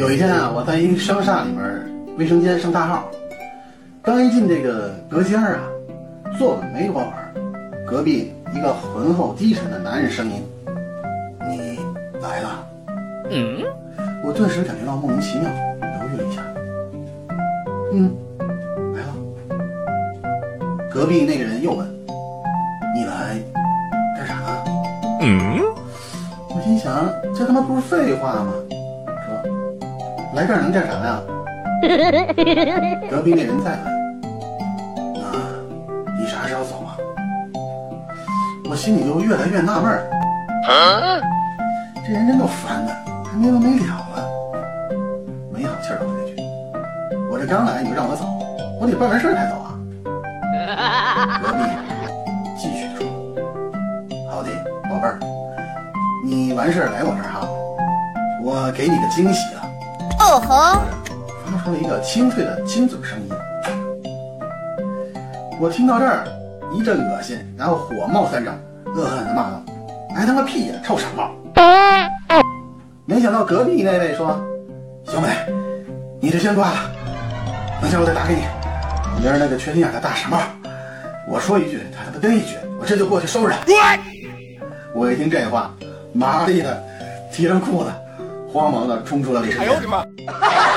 有一天啊，我在一商厦里面卫生间上大号，刚一进这个隔间啊，坐稳没多会儿，隔壁一个浑厚低沉的男人声音：“你来了。”嗯，我顿时感觉到莫名其妙，犹豫了一下。嗯，来了。隔壁那个人又问：“你来干啥呢？”嗯，我心想，这他妈不是废话吗？来这儿能干啥呀？隔壁那人再问：“啊你啥时候走啊？”我心里就越来越纳闷儿，这人真够烦的，还没完没了了。没好气儿的回了句：“我这刚来你就让我走，我得办完事儿才走啊。”隔壁继续说：“好的，宝贝儿，你完事儿来我这儿哈，我给你个惊喜啊。”哦吼！发出了一个清脆的亲嘴声音。我听到这儿一阵恶心，然后火冒三丈，恶狠狠地骂道：“挨他妈屁呀，臭傻帽！”没想到隔壁那位说：“小美，你这先挂了，等下我再打给你。你是那个缺心眼的大傻帽，我说一句，他他妈跟一句，我这就过去收拾他。”我一听这话，麻利的提上裤子。慌忙的冲出了卫生间。哎呦我的妈！